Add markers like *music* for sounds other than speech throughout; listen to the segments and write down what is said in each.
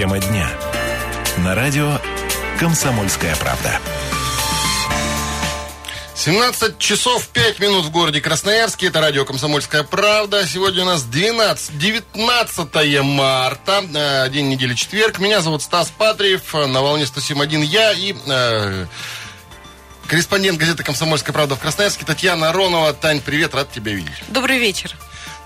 Тема дня. На радио «Комсомольская правда». 17 часов 5 минут в городе Красноярске. Это радио «Комсомольская правда». Сегодня у нас 12, 19 марта, э, день недели четверг. Меня зовут Стас Патриев. На волне 107.1 я и э, корреспондент газеты «Комсомольская правда» в Красноярске Татьяна Аронова. Тань, привет, рад тебя видеть. Добрый вечер.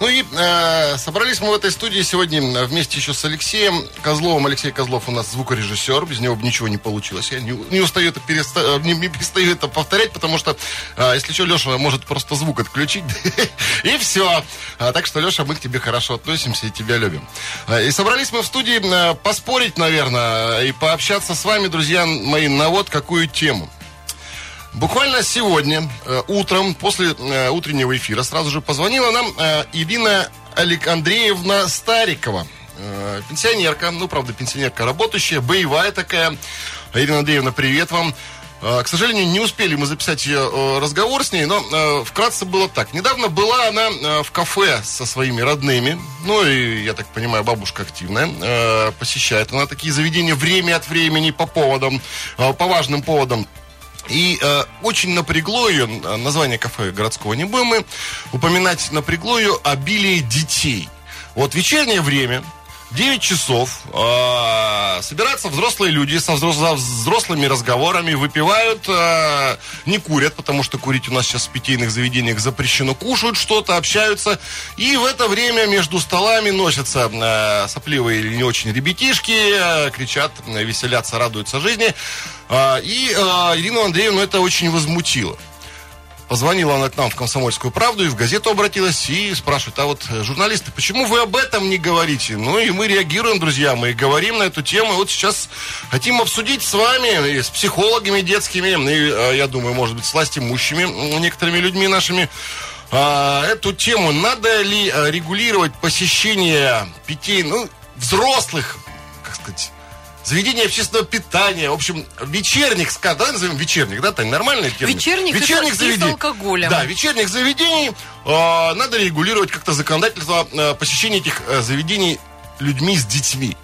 Ну и э, собрались мы в этой студии сегодня вместе еще с Алексеем Козловым. Алексей Козлов у нас звукорежиссер, без него бы ничего не получилось. Я не, не устаю это переста... не, не перестаю это повторять, потому что, э, если что, Леша может просто звук отключить, *laughs* и все. А, так что, Леша, мы к тебе хорошо относимся и тебя любим. А, и собрались мы в студии э, поспорить, наверное, и пообщаться с вами, друзья мои, на вот какую тему. Буквально сегодня, э, утром, после э, утреннего эфира, сразу же позвонила нам э, Ирина Андреевна Старикова. Э, пенсионерка, ну, правда, пенсионерка работающая, боевая такая. Ирина Андреевна, привет вам. Э, К сожалению, не успели мы записать ее э, разговор с ней, но э, вкратце было так. Недавно была она в кафе со своими родными, ну и, я так понимаю, бабушка активная, посещает она такие заведения время от времени по поводам, по важным поводам. И э, очень напрягло ее, э, название кафе городского не будем мы упоминать, напрягло ее обилие детей. Вот вечернее время, 9 часов, э, собираются взрослые люди со взрос- взрослыми разговорами, выпивают, э, не курят, потому что курить у нас сейчас в питейных заведениях запрещено, кушают что-то, общаются. И в это время между столами носятся э, сопливые или не очень ребятишки, э, кричат, э, веселятся, радуются жизни. А, И э, Ирину Андреевну это очень возмутило. Позвонила она к нам в «Комсомольскую правду» и в газету обратилась и спрашивает, а вот э, журналисты, почему вы об этом не говорите? Ну и мы реагируем, друзья, мы говорим на эту тему. И вот сейчас хотим обсудить с вами, и с психологами детскими, и, э, я думаю, может быть, с властимущими некоторыми людьми нашими, а, эту тему. Надо ли э, регулировать посещение питей, ну, взрослых, как сказать, заведения общественного питания, в общем, вечерних, ска- давай назовем вечерних, да, Тань, нормальный термин? С- и с алкоголем. Да, вечерних заведений э, надо регулировать как-то законодательство э, посещения этих э, заведений людьми с детьми.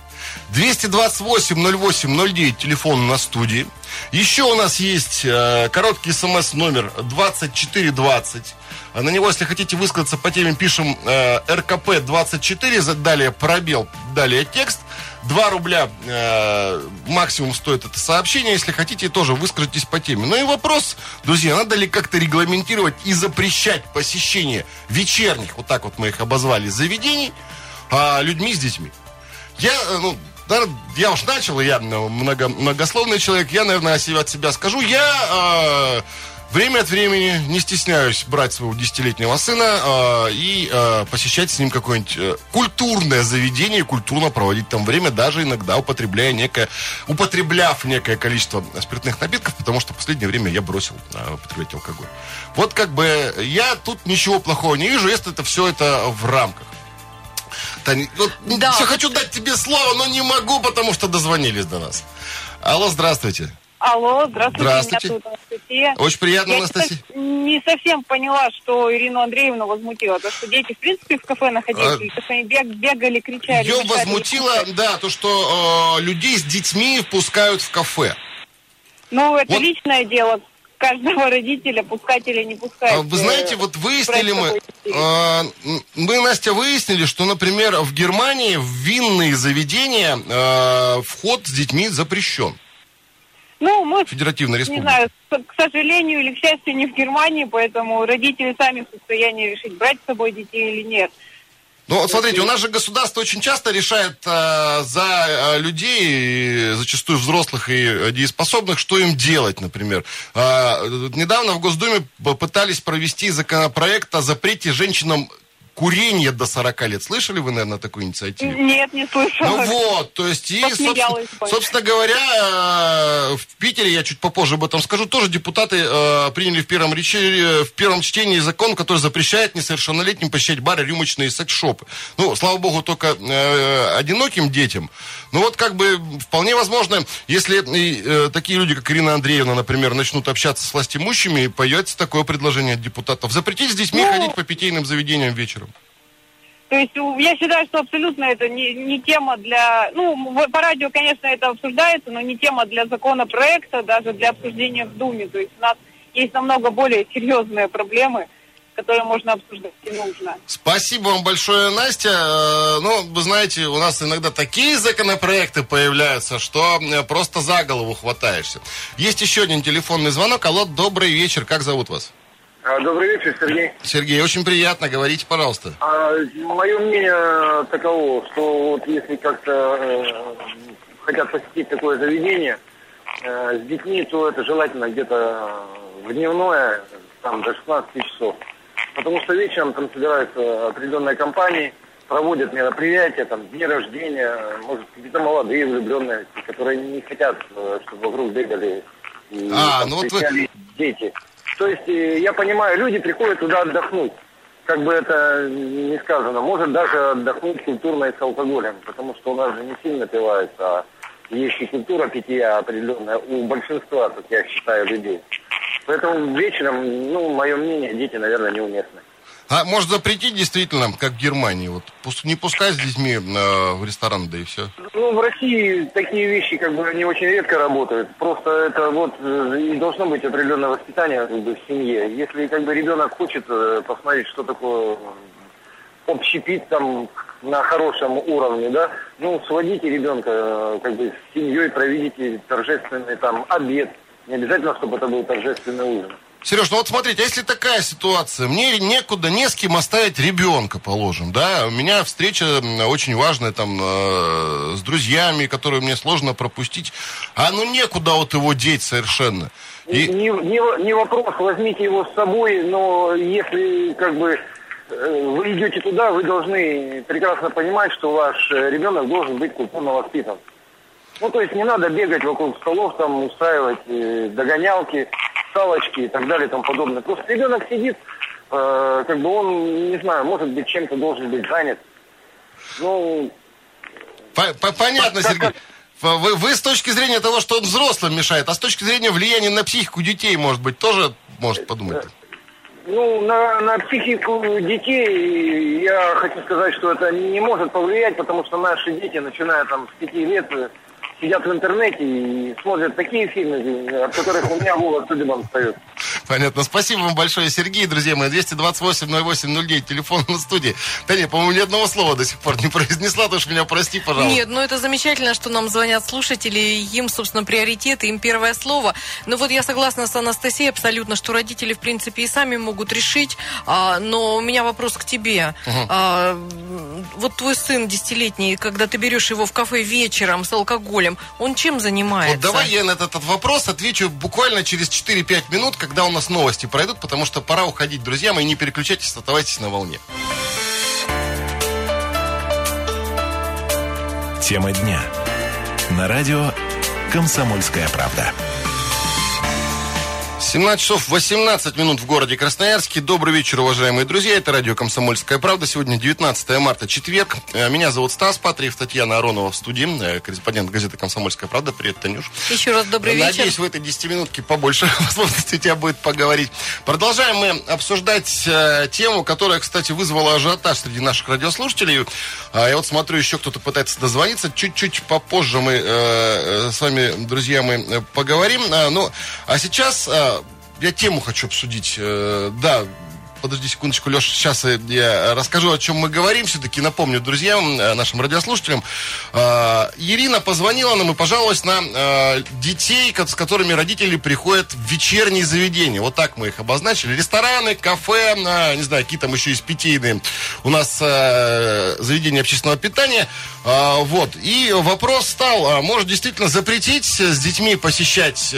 228-08-09, телефон на студии. Еще у нас есть э, короткий смс номер 2420. А На него, если хотите высказаться по теме, пишем э, РКП 24, за- далее пробел, далее текст. 2 рубля э, максимум стоит это сообщение. Если хотите, тоже выскажитесь по теме. Ну и вопрос, друзья, надо ли как-то регламентировать и запрещать посещение вечерних, вот так вот мы их обозвали, заведений а, людьми с детьми? Я, э, ну, я уж начал, я ну, много, многословный человек, я, наверное, от себя скажу. Я э, время от времени не стесняюсь брать своего десятилетнего сына э, и э, посещать с ним какое-нибудь э, культурное заведение, культурно проводить там время, даже иногда употребляя некое, употребляв некое количество спиртных напитков, потому что в последнее время я бросил э, употреблять алкоголь. Вот как бы я тут ничего плохого не вижу, если это все это в рамках. Таня, вот, Да. все хочу дать тебе слово, но не могу, потому что дозвонились до нас. Алло, здравствуйте. Алло, здравствуйте, Здравствуйте. меня зовут Анастасия. Очень приятно, Я не Анастасия. со- не совсем поняла, что Ирину Андреевну возмутило. То, что дети, в принципе, в кафе находились, А, то, что они бег- бегали, кричали. Ее мешали возмутило, да, то, что э, людей с детьми впускают в кафе. Ну, это Вот. личное дело каждого родителя, пускать или не пускать. А Вы знаете, э, вот выяснили мы, э, мы, Настя, выяснили, что, например, в Германии в винные заведения э, вход с детьми запрещен. Ну, мы, Федеративная не республика. знаю, к сожалению или к счастью, не в Германии, поэтому родители сами в состоянии решить, брать с собой детей или нет. Ну, вот смотрите, у нас же государство очень часто решает э, за э, людей, зачастую взрослых и дееспособных, что им делать, например. Э, недавно в Госдуме пытались провести законопроект о запрете женщинам курения до 40 лет. Слышали вы, наверное, такую инициативу? Нет, не слышала. Ну вот, то есть, и, собственно, собственно говоря, э, в Питере, я чуть попозже об этом скажу, тоже депутаты э, приняли в первом, речи- в первом чтении закон, который запрещает несовершеннолетним посещать бары, рюмочные секс-шопы. Ну, слава богу, только э, одиноким детям. Ну вот, как бы, вполне возможно, если э, такие люди, как Ирина Андреевна, например, начнут общаться с властимущими, появится такое предложение от депутатов. Запретить с детьми Ну, ходить по питейным заведениям вечером. То есть я считаю, что абсолютно это не, не тема для... Ну, по радио, конечно, это обсуждается, но не тема для законопроекта, даже для обсуждения в Думе. То есть у нас есть намного более серьезные проблемы, которые можно обсуждать и нужно. Спасибо вам большое, Настя. Э, ну, вы знаете, у нас иногда такие законопроекты появляются, что э, просто за голову хватаешься. Есть еще один телефонный звонок. Алло, добрый вечер. Как зовут вас? А, добрый вечер, Сергей. Сергей, очень приятно. Говорите, пожалуйста. А, мое мнение таково, что вот если как-то э, хотят посетить такое заведение э, с детьми, то это желательно где-то в дневное, там, до 16 часов. Потому что вечером там собираются определенные компании, проводят мероприятия, там, дни рождения, может, какие-то молодые влюбленные, которые не хотят, э, чтобы вокруг бегали и а, там, ну вот вы... дети. То есть э, я понимаю, люди приходят туда отдохнуть. Как бы это не сказано, может даже отдохнуть культурно и с алкоголем, потому что у нас же не сильно пивается, а есть и культура питья определенная у большинства, как я считаю, людей. Поэтому вечером, ну, мое мнение, дети, наверное, неуместны. А может запретить действительно, как в Германии, вот не пускать с детьми э, в ресторан, да и все? Ну, в России такие вещи как бы не очень редко работают. Просто это вот э, и должно быть определенное воспитание как бы, в семье. Если как бы ребенок хочет э, посмотреть, что такое общепит там на хорошем уровне, да, ну, сводите ребенка как бы с семьей, проведите торжественный там обед. Не обязательно, чтобы это был торжественный ужин. Сереж, ну вот смотрите, если такая ситуация, мне некуда, не с кем оставить ребенка, положим, да, у меня встреча очень важная там э, с друзьями, которые мне сложно пропустить, а ну некуда вот его деть совершенно. И... Не, не, не вопрос, возьмите его с собой, но если как бы э, вы идете туда, вы должны прекрасно понимать, что ваш э, ребенок должен быть культурно воспитан. Ну, то есть не надо бегать вокруг столов, там, устраивать э, догонялки, салочки и так далее и тому подобное. Просто ребенок сидит, э, как бы он, не знаю, может быть, чем-то должен быть занят. Ну... Понятно, Сергей. Вы, вы с точки зрения того, что он взрослым мешает, а с точки зрения влияния на психику детей, может быть, тоже может подумать? Ну, на, на психику детей я хочу сказать, что это не может повлиять, потому что наши дети, начиная там с пяти лет, сидят в интернете и смотрят такие фильмы, от которых у меня волос судебом встает. Понятно. Спасибо вам большое, Сергей, друзья мои. 228-08-09, телефон на студии. Да нет, по-моему, ни одного слова до сих пор не *laughs* произнесла, ты уж меня прости, пожалуйста. Нет, ну это замечательно, что нам звонят слушатели, им, собственно, приоритеты, им первое слово. Но вот я согласна с Анастасией абсолютно, что родители, в принципе, и сами могут решить. А, но у меня вопрос к тебе. Угу. А, вот твой сын десятилетний, когда ты берешь его в кафе вечером с алкоголем, он чем занимается? Вот давай я на этот, этот вопрос отвечу буквально через 4-5 минут, когда у нас новости пройдут, потому что пора уходить, друзья мои, не переключайтесь, оставайтесь на волне. Тема дня. На радио «Комсомольская правда». 17 часов 18 минут в городе Красноярске. Добрый вечер, уважаемые друзья. Это радио «Комсомольская правда». Сегодня 19 марта, четверг. Э, меня зовут Стас Патриев, Татьяна Аронова в студии, э, корреспондент газеты «Комсомольская правда». Привет, Танюш. Еще раз добрый Надеюсь, вечер. Надеюсь, в этой 10 минутке побольше *laughs* возможностей у тебя будет поговорить. Продолжаем мы обсуждать э, тему, которая, кстати, вызвала ажиотаж среди наших радиослушателей. Э, я вот смотрю, еще кто-то пытается дозвониться. Чуть-чуть попозже мы э, с вами, друзья, мы поговорим. Э, ну, а сейчас я тему хочу обсудить. Э, да, подожди секундочку, Леша, сейчас я расскажу, о чем мы говорим. Все-таки напомню друзьям, э, нашим радиослушателям. Э, Ирина позвонила нам и пожаловалась на э, детей, с которыми родители приходят в вечерние заведения. Вот так мы их обозначили. Рестораны, кафе, не знаю, какие там еще есть питейные у нас заведения общественного питания. Вот. И вопрос стал, может действительно запретить с детьми посещать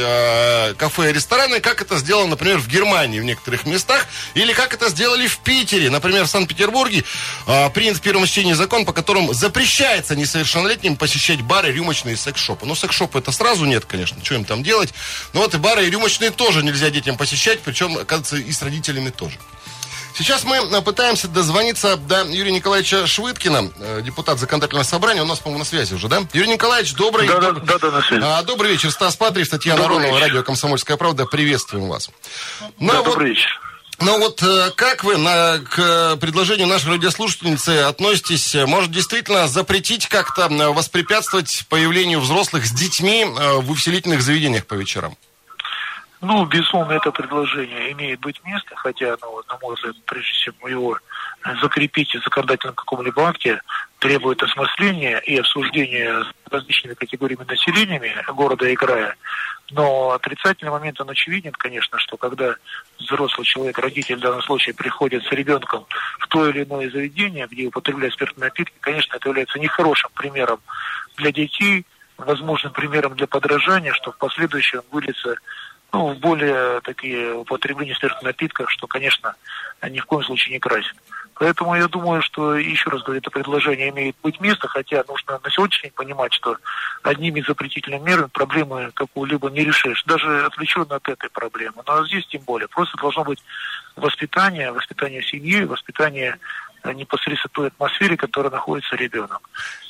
кафе и рестораны, как это сделано, например, в Германии в некоторых местах, или как это сделали в Питере. Например, в Санкт-Петербурге э, принят в первом чтении закон, по которому запрещается несовершеннолетним посещать бары, рюмочные секс-шопы. Ну, секс-шопы это сразу нет, конечно, что им там делать. Но вот и бары, и рюмочные тоже нельзя детям посещать, причем, оказывается, и с родителями тоже. Сейчас мы э, пытаемся дозвониться до Юрия Николаевича Швыдкина, э, депутат законодательного собрания. У нас, по-моему, на связи уже, да? Юрий Николаевич, добрый... Да, да, да, да, на связи. А, добрый вечер. Стас Патриев, Татьяна Аронова, радио «Комсомольская правда». Приветствуем вас. Ну, да, вот, добрый вечер. Ну вот э, как вы на, к предложению нашей радиослушательницы относитесь? Может действительно запретить как-то э, воспрепятствовать появлению взрослых с детьми э, в увеселительных заведениях по вечерам? Ну, безусловно, это предложение имеет быть место, хотя, ну, на мой взгляд, прежде чем его закрепить в законодательном каком-либо акте, требует осмысления и обсуждения с различными категориями населения города и края. Но отрицательный момент, он очевиден, конечно, что когда взрослый человек, родитель в данном случае, приходит с ребенком в то или иное заведение, где употребляют спиртные напитки, конечно, это является нехорошим примером для детей, возможным примером для подражания, что в последующем выльется ну, в более такие употребления спиртных напитков, что, конечно, ни в коем случае не красит. Поэтому я думаю, что, еще раз говорю, это предложение имеет быть место, хотя нужно на сегодняшний день понимать, что одними запретительными мерами проблемы какую-либо не решишь, даже отвлеченно от этой проблемы. Но здесь тем более. Просто должно быть воспитание, воспитание семьи, воспитание непосредственно той атмосфере, в которой находится ребенок.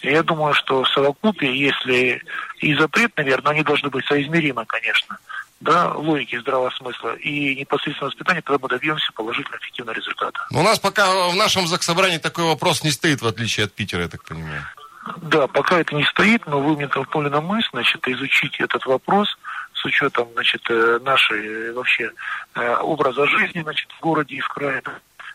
И я думаю, что в совокупе, если и запрет, наверное, они должны быть соизмеримы, конечно, да, логики здравого смысла и непосредственно воспитания, тогда мы добьемся положительного эффективного результата. Но у нас пока в нашем заксобрании такой вопрос не стоит, в отличие от Питера, я так понимаю. Да, пока это не стоит, но вы мне толкнули на мысль, значит, изучить этот вопрос с учетом, значит, э, нашей э, вообще э, образа жизни, значит, в городе и в крае,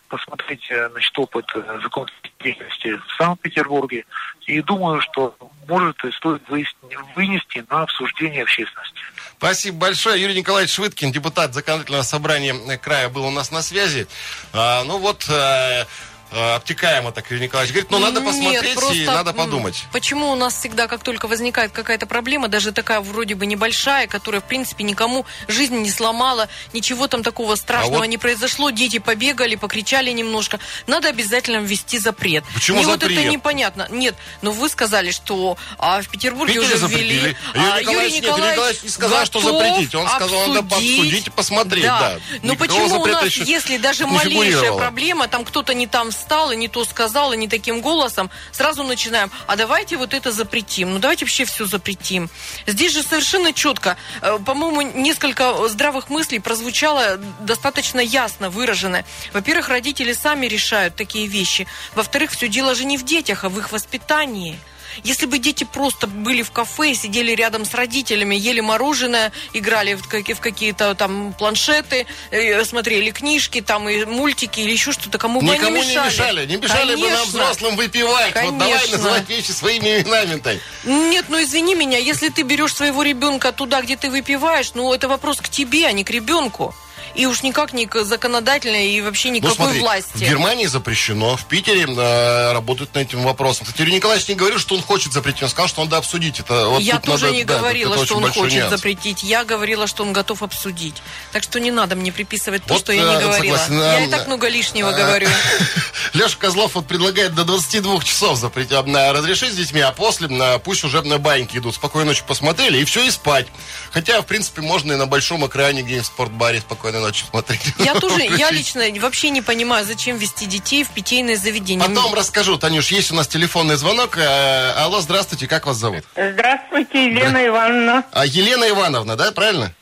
посмотреть, значит, опыт законодательной деятельности в Санкт-Петербурге. И думаю, что может и стоит вынести на обсуждение общественности. Спасибо большое. Юрий Николаевич Швыдкин, депутат законодательного собрания края, был у нас на связи. А, ну вот, Э, обтекаемо так Юрий Николаевич говорит, но надо посмотреть Нет, просто, и надо подумать. Почему у нас всегда, как только возникает какая-то проблема, даже такая вроде бы небольшая, которая, в принципе, никому жизнь не сломала, ничего там такого страшного а вот... не произошло, дети побегали, покричали немножко, надо обязательно ввести запрет. Почему Мне запрет? вот это непонятно. Нет, но вы сказали, что а, в Петербурге Питере уже ввели... А, Юрий, Николаевич, Юрий Николаевич, Николаевич не сказал, что запретить. Он сказал, обсудить. надо обсудить и посмотреть. Да. Да. Но почему у нас, если даже малейшая проблема, там кто-то не там встал и не то сказал, и не таким голосом, сразу начинаем, а давайте вот это запретим, ну давайте вообще все запретим. Здесь же совершенно четко, э, по-моему, несколько здравых мыслей прозвучало достаточно ясно выражено. Во-первых, родители сами решают такие вещи. Во-вторых, все дело же не в детях, а в их воспитании. Если бы дети просто были в кафе, сидели рядом с родителями, ели мороженое, играли в, какие-то там планшеты, э, смотрели книжки, там и мультики или еще что-то, кому бы Никому они мешали. не мешали. Не мешали Конечно. бы нам взрослым выпивать. Конечно. Вот давай называть вещи своими именами -то. Нет, ну извини меня, если ты берешь своего ребенка туда, где ты выпиваешь, ну это вопрос к тебе, а не к ребенку и уж никак не к законодательной и вообще никакой ну, смотри, власти. В Германии запрещено, в Питере э, работают над этим вопросом. Кстати, Юрий Николаевич не говорил, что он хочет запретить, он сказал, что надо обсудить это. Вот Я тоже надо, не да, говорила, что он хочет нюанс. запретить, я говорила, что он готов обсудить. Так что не надо мне приписывать то, вот, что я не э, говорила. Согласен, я и так много лишнего а, говорю. *laughs* Леша Козлов вот предлагает до 22 часов запретить, разрешить с детьми, а после пусть уже на баньки идут. Спокойной ночи посмотрели, и все, и спать. Хотя, в принципе, можно и на большом экране где-нибудь в спортбаре спокойной ночи смотреть. Я тоже, я лично вообще не понимаю, зачем вести детей в питейное заведение. Потом расскажу, Танюш, есть у нас телефонный звонок. Э, алло, здравствуйте, как вас зовут? Здравствуйте, Елена Ивановна. А Елена Ивановна, да, правильно?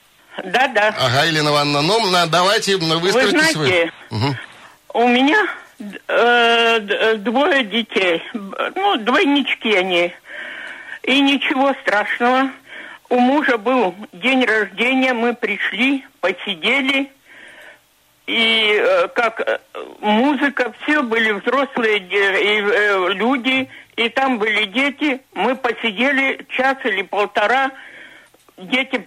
Да, да. Ага, Елена Ивановна, ну, давайте выскажите Вы знаете, угу. у меня э, двое детей, ну, двойнички они. И ничего страшного. У мужа был день рождения, мы пришли, посидели, и э, как э, музыка, все были взрослые э, люди, и там были дети. Мы посидели час или полтора, дети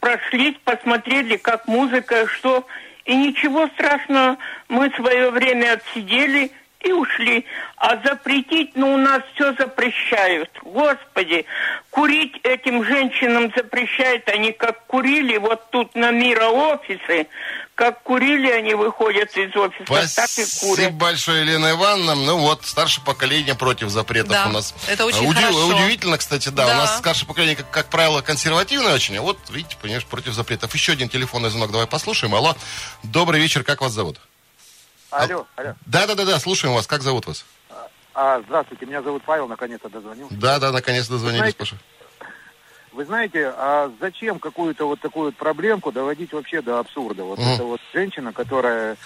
прошли, посмотрели, как музыка, что... И ничего страшного, мы свое время отсидели и ушли. А запретить, ну, у нас все запрещают. Господи, курить этим женщинам запрещают. Они как курили вот тут на Мира офисы, как курили они выходят из офиса, Спасибо так и курят. Спасибо большое, Елена Ивановна. Ну вот, старшее поколение против запретов да, у нас. это очень Удив... хорошо. Удивительно, кстати, да, да. У нас старшее поколение, как, как правило, консервативное очень, а вот, видите, понимаешь, против запретов. Еще один телефонный звонок, давай послушаем. Алло, добрый вечер, как вас зовут? Алло, алло. Да-да-да, слушаем вас, как зовут вас? А, здравствуйте, меня зовут Павел, наконец-то дозвонился. Да-да, наконец-то дозвонились, Паша. Вы знаете, а зачем какую-то вот такую вот проблемку доводить вообще до абсурда? Вот Мгм. эта вот женщина, которая,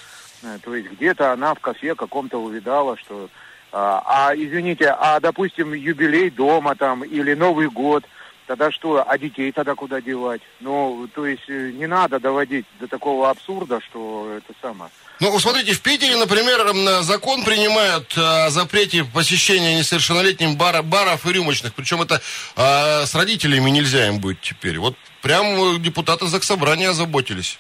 э, то есть где-то она в кафе каком-то увидала, что... А, а, извините, а, допустим, юбилей дома там или Новый год, тогда что, а детей тогда куда девать? Ну, то есть э, не надо доводить до такого абсурда, что это самое... Ну, смотрите, в Питере, например, закон принимают о запрете посещения несовершеннолетним бара- баров и рюмочных. Причем это э, с родителями нельзя им быть теперь. Вот прям э, депутаты Заксобрания озаботились.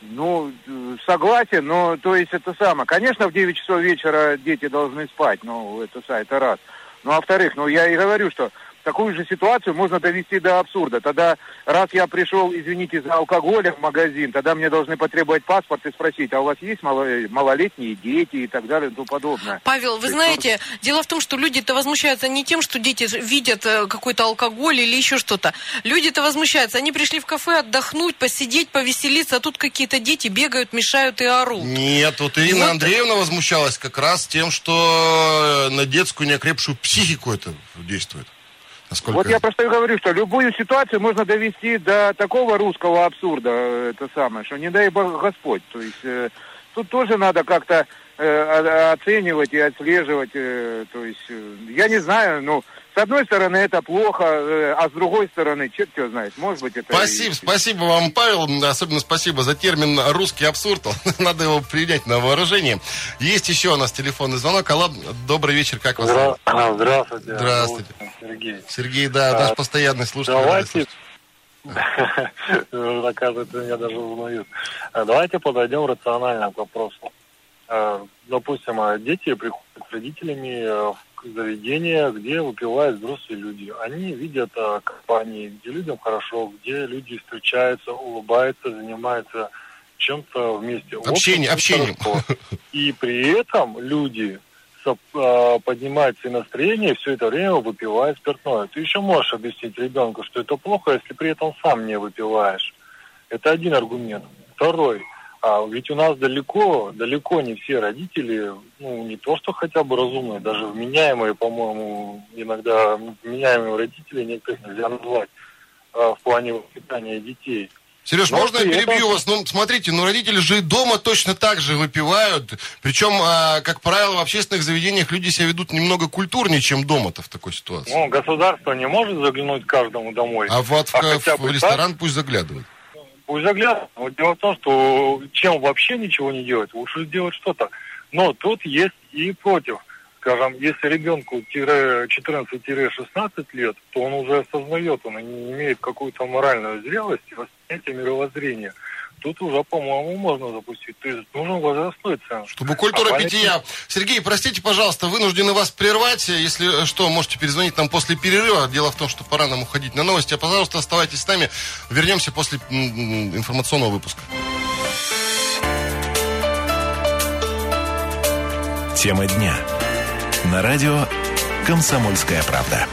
Ну, э, согласен, но то есть это самое. Конечно, в 9 часов вечера дети должны спать, ну, это, это раз. Ну, а во-вторых, ну, я и говорю, что такую же ситуацию можно довести до абсурда. Тогда, раз я пришел, извините, за алкоголем в магазин, тогда мне должны потребовать паспорт и спросить, а у вас есть мало- малолетние дети и так далее и тому подобное. Павел, вы знаете, дело в том, что люди-то возмущаются не тем, что дети видят э, какой-то алкоголь или еще что-то. Люди-то возмущаются. Они пришли в кафе отдохнуть, посидеть, повеселиться, а тут какие-то дети бегают, мешают и орут. Нет, вот Ирина Вот. Андреевна возмущалась как раз тем, что на детскую неокрепшую психику это действует. Насколько... Вот я просто и говорю, что любую ситуацию можно довести до такого русского абсурда, э, это самое, что не дай бог Господь. То есть э, тут тоже надо как-то э, оценивать и отслеживать. э, то есть э, я не знаю, ну с одной стороны это плохо, э, а с другой стороны, черт его знает, может быть это. и- Спасибо, спасибо вам, Павел. Особенно спасибо за термин русский абсурд. *laughs* Надо его принять на вооружение. Есть еще у нас телефонный звонок. Алло, добрый вечер, как вас зовут? Здра- Здравствуйте. Здравствуйте. Сергей. Сергей, да, А, наш постоянный слушатель. Давайте, *laughs* оказывается, меня даже узнают. А, Давайте подойдем рационально к вопросу. А, Допустим, а, дети приходят с родителями э, в заведение, где выпивают взрослые люди. Они видят а, компании, где людям хорошо, где люди встречаются, улыбаются, занимаются чем-то вместе. Общение, хорошо. И при этом люди а, поднимают себе настроение, все это время выпивают спиртное. Ты еще можешь объяснить ребенку, что это плохо, если при этом сам не выпиваешь. Это один аргумент. Второй. А ведь у нас далеко, далеко не все родители, ну, не то что хотя бы разумные, даже вменяемые, по-моему, иногда вменяемые родители некоторых нельзя назвать а, в плане воспитания детей. Сереж, Но можно я перебью этом- вас? Ну, смотрите, ну, родители же и дома точно так же выпивают. Причем, а, как правило, в общественных заведениях люди себя ведут немного культурнее, чем дома-то в такой ситуации. Ну, государство не может заглянуть каждому домой. А вот в, А хотя в бы ресторан пусть заглядывают. Пусть заглядывают. Вот дело в том, что чем вообще ничего не делать, лучше сделать что-то. Но тут есть и против. Скажем, если ребенку тире 14-16 лет, то он уже осознает, он имеет какую-то моральную зрелость и восприятие мировоззрения. Тут уже, по-моему, можно запустить. То есть нужен возрастной ценз. Чтобы культура А питья. Сергей, простите, пожалуйста, вынуждены вас прервать. Если что, можете перезвонить нам после перерыва. Дело в том, что пора нам уходить на новости. А, пожалуйста, оставайтесь с нами. Вернемся после информационного выпуска. Тема дня. На радио «Комсомольская правда».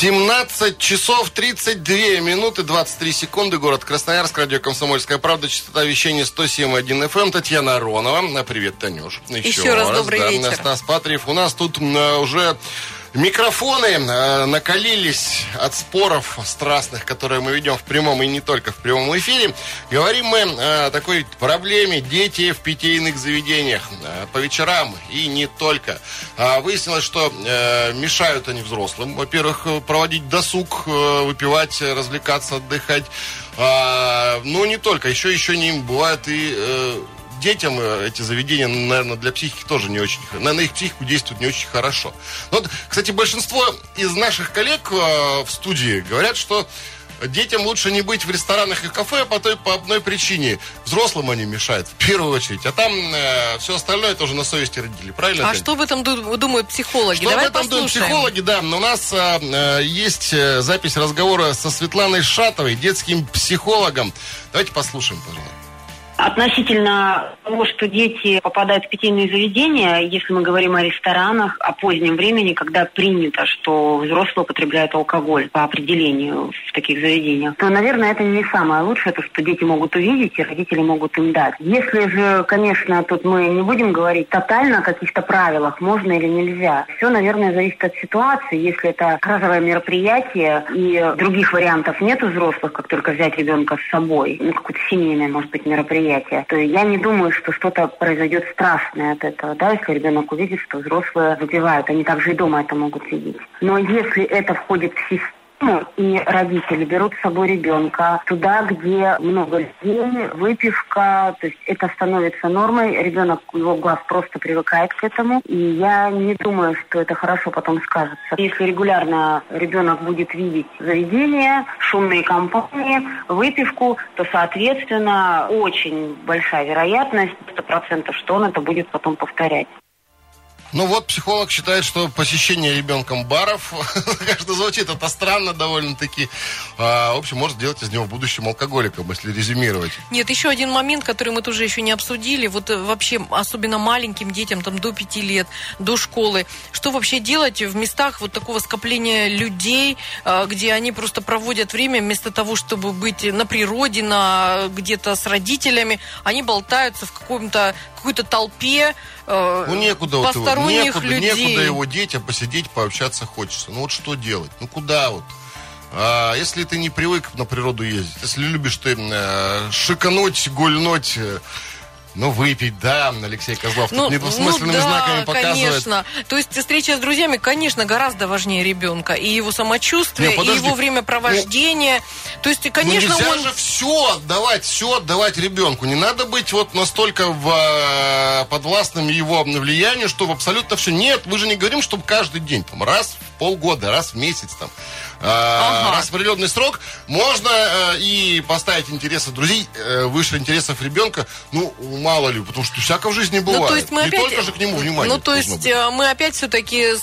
17 часов 32 минуты 23 секунды. Город Красноярск. Радио «Комсомольская правда». Частота вещания 107.1 FM. эм. Татьяна Аронова. Привет, Танюш. Еще раз добрый да, вечер. Стас Патриев. У нас тут э, уже микрофоны э, накалились от споров страстных, которые мы ведем в прямом и не только в прямом эфире. Говорим мы о такой проблеме дети в питейных заведениях э, по вечерам и не только. А Выяснилось, что э, мешают они взрослым. Во-первых, э, проводить досуг, э, выпивать, э, развлекаться, отдыхать. А, Но не только. Еще, еще не бывает и э, детям э, эти заведения, наверное, для психики тоже не очень... На, на их психику действуют не очень хорошо. Ну Вот, кстати, большинство из наших коллег э, в студии говорят, что детям лучше не быть в ресторанах и кафе по той по одной причине. Взрослым они мешают в первую очередь, а там все остальное тоже на совести родителей. Правильно? А Тань? что об этом ду- думают психологи? Что Давай об этом думают послушаем. психологи, да. Но у нас а, а, есть э, запись разговора со Светланой Шатовой, детским психологом. Давайте послушаем, пожалуйста. Относительно того, что дети попадают в питейные заведения, если мы говорим о ресторанах, о позднем времени, когда принято, что взрослые употребляют алкоголь по определению в таких заведениях, то, наверное, это не самое лучшее, то, что дети могут увидеть и родители могут им дать. Если же, конечно, тут мы не будем говорить тотально о каких-то правилах, можно или нельзя. Все, наверное, зависит от ситуации. Если это разовое мероприятие и других вариантов нет у взрослых, как только взять ребенка с собой, ну, какое-то семейное, может быть, мероприятие, мероприятие, то я не думаю, что что-то произойдет страшное от этого, да, если ребенок увидит, что взрослые выпивают, они также и дома это могут видеть. Но если это входит в систему, и родители берут с собой ребенка туда, где много людей, выпивка, то есть это становится нормой, ребенок, его глаз просто привыкает к этому, и я не думаю, что это хорошо потом скажется. Если регулярно ребенок будет видеть заведение, шумные компании, выпивку, то, соответственно, очень большая вероятность, 100%, что он это будет потом повторять. Ну вот, психолог считает, что посещение ребенком баров, *laughs* кажется, звучит это странно довольно-таки, а, в общем, может сделать из него в будущем алкоголиком, если резюмировать. Нет, еще один момент, который мы тоже еще не обсудили, вот э, вообще, особенно маленьким детям, там, до пяти лет, до школы, что вообще делать в местах вот такого скопления людей, а, где они просто проводят время, вместо того, чтобы быть на природе, на где-то с родителями, они болтаются в каком-то какой-то толпе, э, ну, некуда вот его, некуда, людей. Некуда его детям посидеть, пообщаться хочется. Ну вот что делать? Ну куда вот? А, если ты не привык на природу ездить, если любишь ты э, шикануть, гульнуть, э, ну, выпить, да, Алексей Козлов ну, недвусмысленными ну, да, знаками показывает. конечно. То есть встреча с друзьями, конечно, гораздо важнее ребенка. И его самочувствие, Нет, и его времяпровождение. Ну, То есть, конечно, ну, нельзя он... же все отдавать, все отдавать ребенку. Не надо быть вот настолько в, э, подвластным его влиянию, что абсолютно все. Нет, мы же не говорим, чтобы каждый день, там, раз в полгода, раз в месяц, там, ага. раз в определенный срок, можно э, и поставить интересы друзей э, выше интересов ребенка. Ну, мало ли, потому что всякое в жизни бывает. Ну, то есть мы Не опять... только же к нему внимание. Ну, то есть быть. Э, мы опять все-таки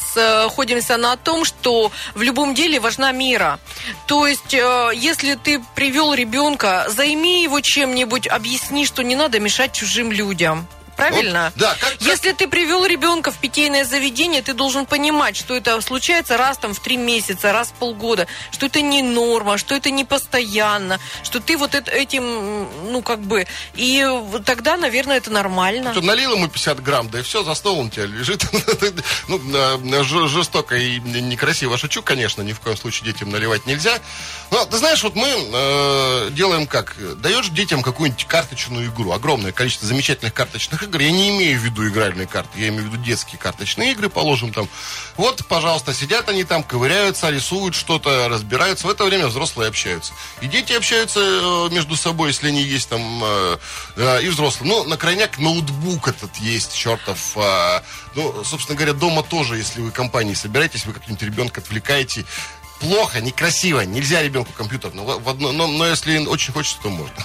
сходимся на том, что в любом деле важна мера. То есть, если ты привел ребенка, займи его чем-нибудь, объясни, что не надо мешать чужим людям. Правильно? Вот, да. Как, как... Если ты привел ребенка в питейное заведение, ты должен понимать, что это случается раз там в три месяца, раз в полгода, что это не норма, что это не постоянно, что ты вот это, этим, ну как бы, и тогда, наверное, это нормально. Ты налил ему 50 грамм, да и все, за столом тебя лежит. *laughs* ну, жестоко и некрасиво шучу, конечно, ни в коем случае детям наливать нельзя. Но ты знаешь, вот мы э, делаем как? Даешь детям какую-нибудь карточную игру, огромное количество замечательных карточных игр. Я не имею в виду игральные карты, я имею в виду детские карточные игры, положим там. Вот, пожалуйста, сидят они там, ковыряются, рисуют что-то, разбираются. В это время взрослые общаются. И дети общаются э, между собой, если они есть там, э, э, и взрослые. Ну, на крайняк ноутбук этот есть, чертов. Ну, собственно говоря, дома тоже, если вы компанией собираетесь, вы как-нибудь ребенка отвлекаете, плохо, некрасиво, нельзя ребенку компьютер, но, в одно, но, но если очень хочется, то можно.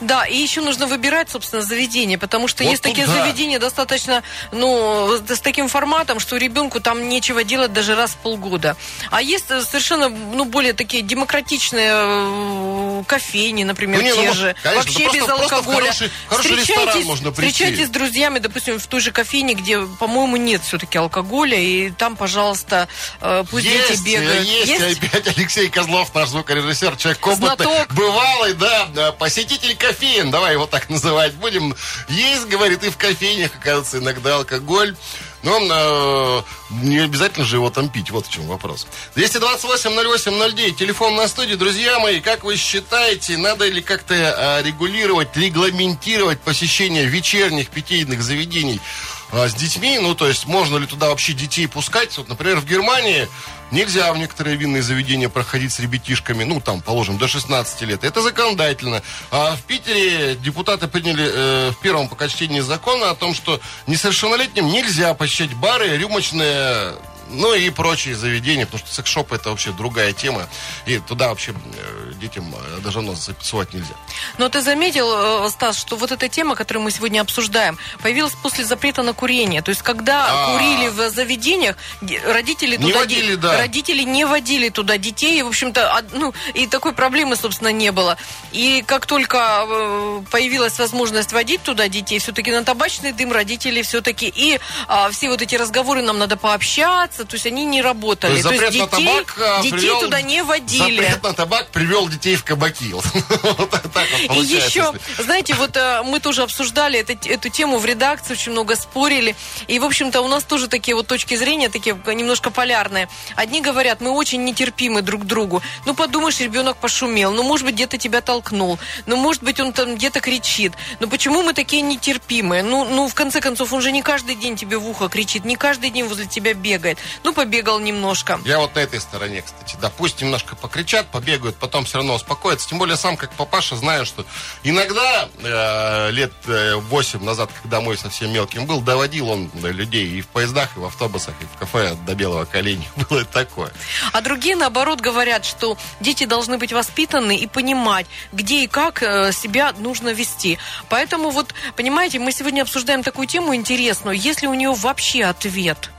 Да, и еще нужно выбирать, собственно, заведение, потому что вот есть такие да. заведения достаточно, ну, с таким форматом, что ребенку там нечего делать даже раз в полгода. А есть совершенно, ну, более такие демократичные э, кофейни, например, ну, не, те ну, же, конечно, вообще просто, без алкоголя. Хороший, хороший ресторан можно прийти. Встречайтесь с друзьями, допустим, в той же кофейне, где, по-моему, нет все-таки алкоголя, и там, пожалуйста, э, пусть есть, дети бегают. Есть, есть? опять Алексей Козлов, наш звукорежиссер, человек опытный, Знаток. бывалый, да, посетитель кофеин, давай его так называть будем. Есть, говорит, и в кофейнях, оказывается, иногда алкоголь. Но э, не обязательно же его там пить. Вот в чем вопрос. 228-08-09. Телефон на студии. Друзья мои, как вы считаете, надо ли как-то э, регулировать, регламентировать посещение вечерних питейных заведений с детьми? Ну, то есть, можно ли туда вообще детей пускать? Вот, например, в Германии Нельзя в некоторые винные заведения проходить с ребятишками, ну, там, положим, до 16 лет. Это законодательно. А в Питере депутаты приняли э, в первом покачении закона о том, что несовершеннолетним нельзя посещать бары, рюмочные Ну и прочие заведения, потому что секс-шоп это вообще другая тема. И туда вообще э, детям э, даже нос записывать нельзя. Но ты заметил, э, Стас, что вот эта тема, которую мы сегодня обсуждаем, появилась после запрета на курение. То есть, когда А. курили в заведениях, де- родители Не туда водили, да. родители не водили туда детей. И, в общем-то, од- ну, и такой проблемы, собственно, не было. И как только появилась возможность водить туда детей, все-таки на табачный дым родители все-таки и а, все вот эти разговоры нам надо пообщаться, то есть они не То работали. есть запрет на детей, табак а, детей привел- туда не водили. Запрет на табак привел детей в кабаки. *laughs* И еще, знаете, вот э, мы тоже обсуждали это- эту тему в редакции, очень много спорили. И, в общем-то, у нас тоже такие вот точки зрения, такие немножко полярные. Одни говорят, мы очень нетерпимы друг другу. Ну, подумаешь, ребенок пошумел. Ну, может быть, где-то тебя толкнул. Ну, может быть, он там где-то кричит. Ну, почему мы такие нетерпимые? Ну, ну, в конце концов, он же не каждый день тебе в ухо кричит, не каждый день возле тебя бегает. Ну, побегал немножко. Я вот на этой стороне, кстати. Да, пусть немножко покричат, побегают, потом все равно успокоятся. Тем более сам, как папаша, знаю, что иногда э, лет э, 8 назад, когда мой совсем мелким был, доводил он э, людей и в поездах, и в автобусах, и в кафе до белого коленя. *laughs* Было такое. А другие, наоборот, говорят, что дети должны быть воспитаны и понимать, где и как э, себя нужно вести. Поэтому вот, понимаете, мы сегодня обсуждаем такую тему интересную. Есть ли у нее вообще ответ?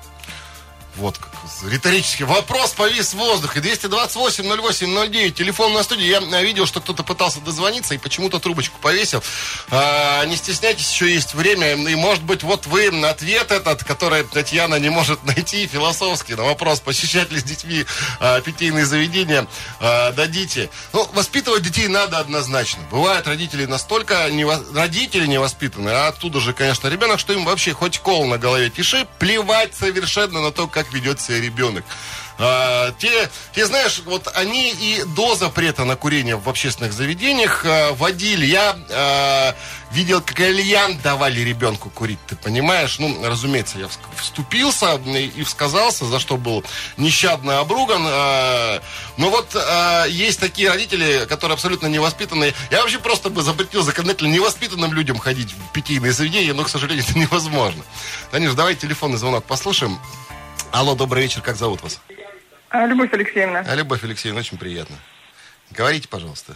Вот как риторический вопрос повис в воздухе. 228-08-09, телефон на студии. Я э, видел, что кто-то пытался дозвониться и почему-то трубочку повесил. А, не стесняйтесь, еще есть время. И, может быть, вот вы ответ этот, который Татьяна не может найти, философский, на вопрос, посещать ли с детьми а, питейные заведения, а, дадите. Ну, воспитывать детей надо однозначно. Бывают родители настолько нево- родители невоспитанные, а оттуда же, конечно, ребенок, что им вообще хоть кол на голове тиши, плевать совершенно на то, как ведет себя ребенок. А, те, те, знаешь, вот они и до запрета на курение в общественных заведениях а, водили. Я а, видел, как кальян давали ребенку курить, ты понимаешь? Ну, разумеется, я вс- вступился и всказался, за что был нещадно обруган. а, но вот а, есть такие родители, которые абсолютно невоспитанные. Я вообще просто бы запретил законодательно невоспитанным людям ходить в питейные заведения, но, к сожалению, это невозможно. Танюш, давай телефонный звонок послушаем. Алло, добрый вечер, как зовут вас? А, Любовь Алексеевна. А, Любовь Алексеевна, очень приятно. Говорите, пожалуйста.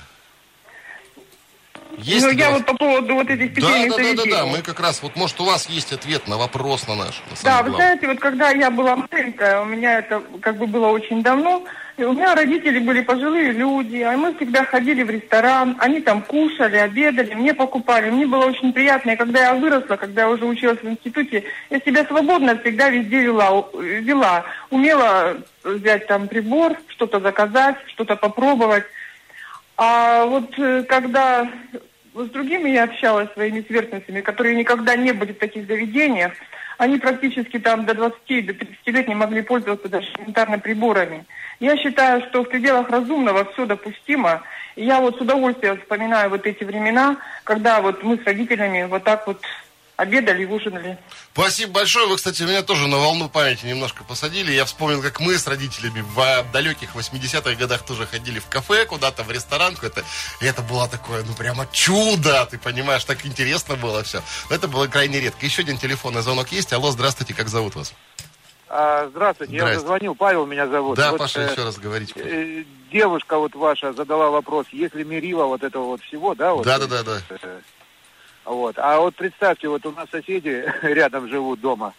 Есть ну, я вот по поводу вот этих питейных да, да, да, заведений. да, мы как раз, вот может у вас есть ответ на вопрос на наш, на Да, вы главный. знаете, вот когда я была маленькая, у меня это как бы было очень давно, у меня родители были пожилые люди, а мы всегда ходили в ресторан, они там кушали, обедали, мне покупали, мне было очень приятно, и когда я выросла, когда я уже училась в институте, я себя свободно всегда везде вела, вела, умела взять там прибор, что-то заказать, что-то попробовать. А вот э, когда с другими я общалась, своими сверстницами, которые никогда не были в таких заведениях, они практически там до 20, до 30 лет не могли пользоваться даже элементарно приборами. Я считаю, что в пределах разумного все допустимо. И я вот с удовольствием вспоминаю вот эти времена, когда вот мы с родителями вот так вот обедали и ужинали. Спасибо большое. Вы, кстати, меня тоже на волну памяти немножко посадили. Я вспомнил, как мы с родителями в э, далеких 80-х годах тоже ходили в кафе, куда-то в ресторан. какой-то. И это было такое, ну, прямо чудо, ты понимаешь, так интересно было все. Но это было крайне редко. Еще один телефонный звонок есть. Алло, здравствуйте, как зовут вас? А, здравствуйте, я Здрасте. уже звонил, Павел меня зовут. да, Вот, Паша, э, еще раз говорите. э, девушка вот ваша задала вопрос, если мерила вот этого вот всего, да? Вот, Да, да, да, да. э, Вот. А вот представьте, вот у нас соседи *laughs* рядом живут дома.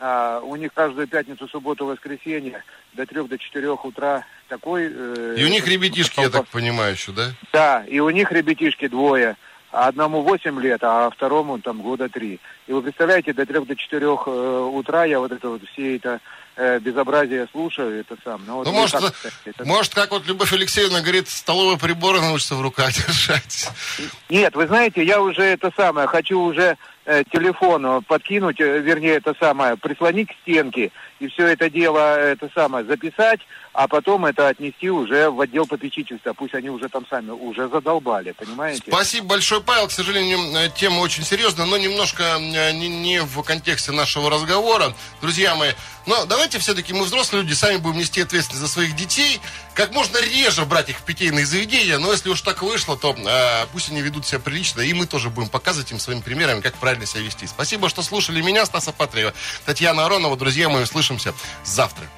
А, у них каждую пятницу, субботу, воскресенье до трех, до четырех утра такой... э, И у них ребятишки, я так понимаю, еще, да? Да, и у них ребятишки двое. А Одному 8 лет, а второму там года 3. И вы представляете, до 3 до 4 э, утра я вот это вот все это э, безобразие слушаю, это сам. Ну, вот Ну, может, как считаете, это- может, как вот Любовь Алексеевна говорит, столовые приборы научатся в руках держать. Нет, вы знаете, я уже это самое, хочу уже телефон э, подкинуть, э, вернее, это самое, прислонить к стенке и все это дело, э, это самое, записать, а потом это отнести уже в отдел попечительства. Пусть они уже там сами уже задолбали, понимаете? Спасибо большое, Павел. К сожалению, тема очень серьезная, но немножко не, не в контексте нашего разговора. Друзья мои, но давайте все-таки мы взрослые люди, сами будем нести ответственность за своих детей. Как можно реже брать их в питейные заведения, но если уж так вышло, то э, пусть они ведут себя прилично, и мы тоже будем показывать им своими примерами, как правильно себя вести. Спасибо, что слушали меня, Стаса Патриева, Татьяна Аронова. Друзья мои, услышимся завтра.